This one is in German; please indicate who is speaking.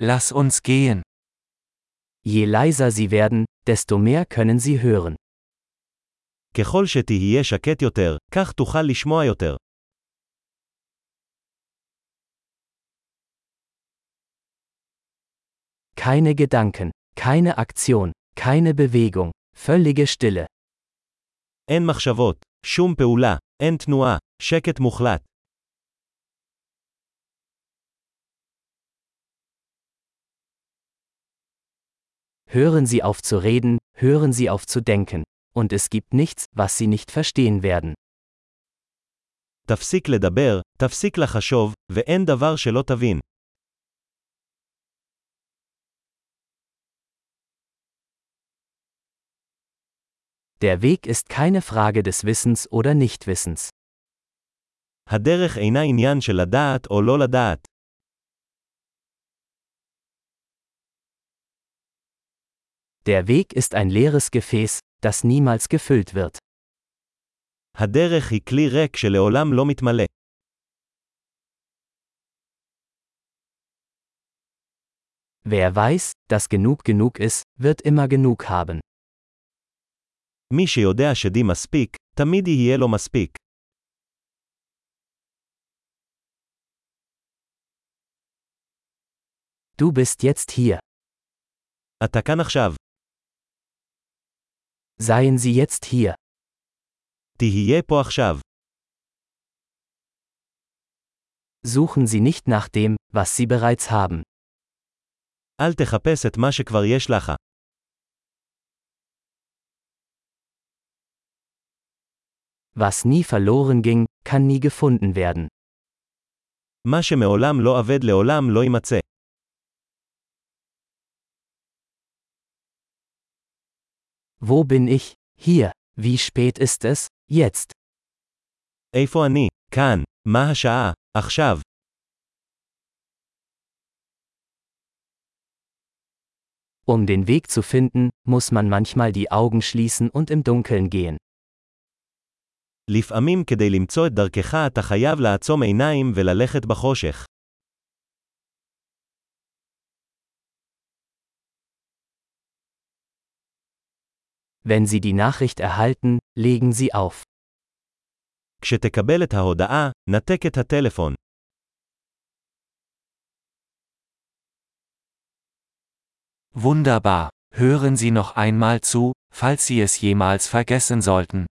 Speaker 1: Lass uns gehen.
Speaker 2: Je leiser sie werden, desto mehr können sie hören.
Speaker 3: ככל שתהיה שקט יותר, כך תוכל לשמוע יותר.
Speaker 2: Keine Gedanken, keine Aktion, keine Bewegung, völlige Stille.
Speaker 3: אין מחשבות, שום פעולה, אין תנועה, שקט מוחלט.
Speaker 2: Hören Sie auf zu reden, hören Sie auf zu denken, und es gibt nichts, was Sie nicht verstehen werden.
Speaker 3: תפסיק לדבר, תפסיק לחשוב, ואין דבר שלא תבין.
Speaker 2: Der Weg ist keine Frage des Wissens oder Nichtwissens.
Speaker 3: הדרך אינה עניין של לדעת או לא לדעת.
Speaker 2: Der Weg ist ein leeres Gefäß, das niemals gefüllt wird.
Speaker 3: הדרך היא כלי ריק שלעולם לא מתמלא.
Speaker 2: Wer weiß, dass genug genug ist, wird immer genug haben.
Speaker 3: מי שיודע שדי מספיק, תמיד יהיה לו מספיק.
Speaker 2: Du bist jetzt hier.
Speaker 3: אתה כאן עכשיו.
Speaker 2: Seien Sie jetzt hier.
Speaker 3: תהיה פה עכשיו.
Speaker 2: Suchen Sie nicht nach dem, was Sie bereits haben.
Speaker 3: אל תחפש את מה שכבר יש לך.
Speaker 2: Was nie verloren ging, kann nie gefunden werden.
Speaker 3: מה שמעולם לא אבד לעולם לא יימצא.
Speaker 2: Wo bin ich? Hier. Wie spät ist es? Jetzt.
Speaker 3: איפה אני? כאן. מה השעה? עכשיו.
Speaker 2: Um den Weg zu finden, muss man manchmal die Augen schließen und im Dunkeln gehen.
Speaker 3: לפעמים כדי למצוא את דרכך אתה חייב לעצום עיניים וללכת בחושך.
Speaker 2: Wenn Sie die Nachricht erhalten, legen Sie auf.
Speaker 3: כשתקבל את ההודעה, נתק את הטלפון.
Speaker 1: Wunderbar. Hören Sie noch einmal zu, falls Sie es jemals vergessen sollten.